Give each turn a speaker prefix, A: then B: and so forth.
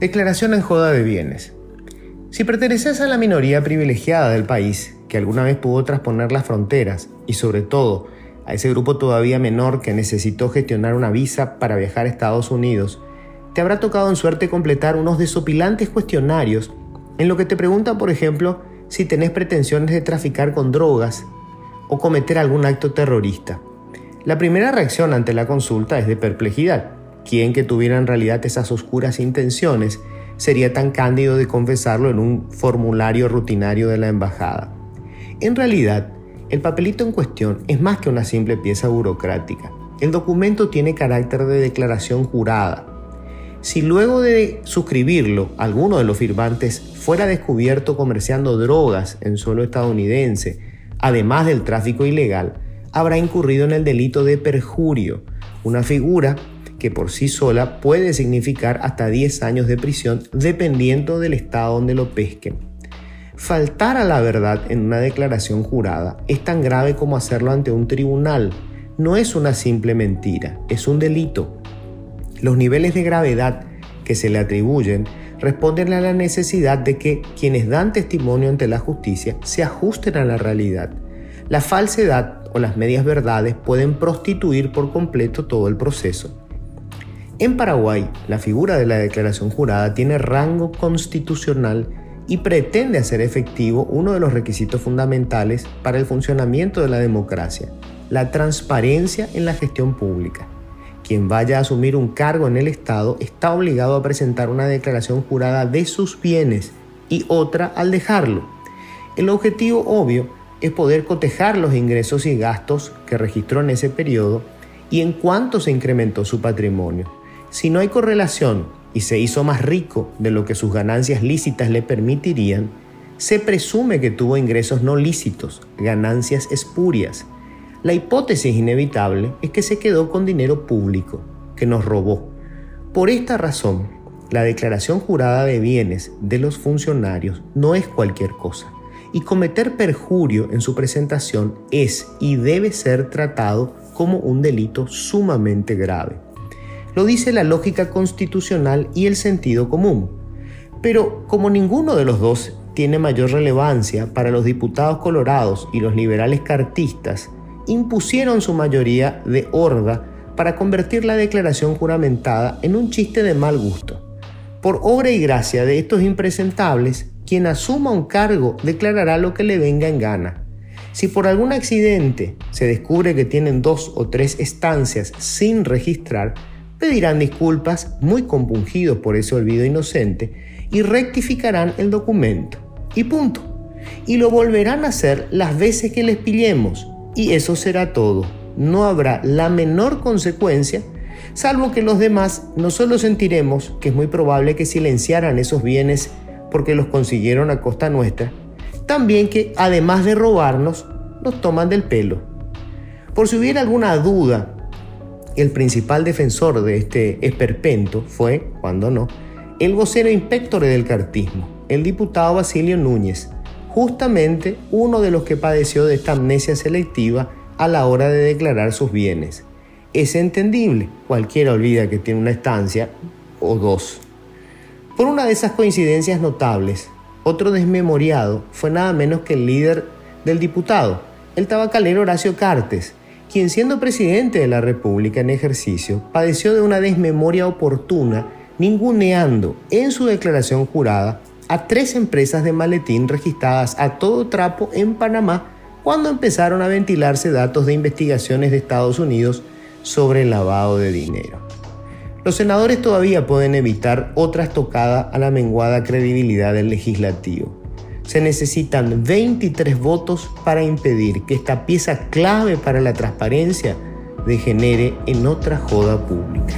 A: Declaración en joda de bienes. Si perteneces a la minoría privilegiada del país, que alguna vez pudo trasponer las fronteras, y sobre todo a ese grupo todavía menor que necesitó gestionar una visa para viajar a Estados Unidos, te habrá tocado en suerte completar unos desopilantes cuestionarios en lo que te preguntan, por ejemplo, si tenés pretensiones de traficar con drogas o cometer algún acto terrorista. La primera reacción ante la consulta es de perplejidad quien que tuviera en realidad esas oscuras intenciones sería tan cándido de confesarlo en un formulario rutinario de la embajada. En realidad, el papelito en cuestión es más que una simple pieza burocrática. El documento tiene carácter de declaración jurada. Si luego de suscribirlo alguno de los firmantes fuera descubierto comerciando drogas en suelo estadounidense, además del tráfico ilegal, habrá incurrido en el delito de perjurio, una figura que por sí sola puede significar hasta 10 años de prisión dependiendo del estado donde lo pesquen. Faltar a la verdad en una declaración jurada es tan grave como hacerlo ante un tribunal. No es una simple mentira, es un delito. Los niveles de gravedad que se le atribuyen responden a la necesidad de que quienes dan testimonio ante la justicia se ajusten a la realidad. La falsedad o las medias verdades pueden prostituir por completo todo el proceso. En Paraguay, la figura de la declaración jurada tiene rango constitucional y pretende hacer efectivo uno de los requisitos fundamentales para el funcionamiento de la democracia, la transparencia en la gestión pública. Quien vaya a asumir un cargo en el Estado está obligado a presentar una declaración jurada de sus bienes y otra al dejarlo. El objetivo obvio es poder cotejar los ingresos y gastos que registró en ese periodo y en cuánto se incrementó su patrimonio. Si no hay correlación y se hizo más rico de lo que sus ganancias lícitas le permitirían, se presume que tuvo ingresos no lícitos, ganancias espurias. La hipótesis inevitable es que se quedó con dinero público, que nos robó. Por esta razón, la declaración jurada de bienes de los funcionarios no es cualquier cosa, y cometer perjurio en su presentación es y debe ser tratado como un delito sumamente grave. Lo dice la lógica constitucional y el sentido común. Pero como ninguno de los dos tiene mayor relevancia para los diputados colorados y los liberales cartistas, impusieron su mayoría de horda para convertir la declaración juramentada en un chiste de mal gusto. Por obra y gracia de estos impresentables, quien asuma un cargo declarará lo que le venga en gana. Si por algún accidente se descubre que tienen dos o tres estancias sin registrar, pedirán disculpas muy compungidos por ese olvido inocente y rectificarán el documento. Y punto. Y lo volverán a hacer las veces que les pillemos. Y eso será todo. No habrá la menor consecuencia, salvo que los demás no solo sentiremos que es muy probable que silenciaran esos bienes porque los consiguieron a costa nuestra, también que además de robarnos, nos toman del pelo. Por si hubiera alguna duda el principal defensor de este esperpento fue, cuando no, el vocero inspector del cartismo, el diputado Basilio Núñez, justamente uno de los que padeció de esta amnesia selectiva a la hora de declarar sus bienes. Es entendible, cualquiera olvida que tiene una estancia o dos. Por una de esas coincidencias notables, otro desmemoriado fue nada menos que el líder del diputado, el tabacalero Horacio Cartes, quien siendo presidente de la República en ejercicio, padeció de una desmemoria oportuna, ninguneando en su declaración jurada a tres empresas de maletín registradas a todo trapo en Panamá cuando empezaron a ventilarse datos de investigaciones de Estados Unidos sobre el lavado de dinero. Los senadores todavía pueden evitar otra estocada a la menguada credibilidad del legislativo se necesitan 23 votos para impedir que esta pieza clave para la transparencia degenere en otra joda pública.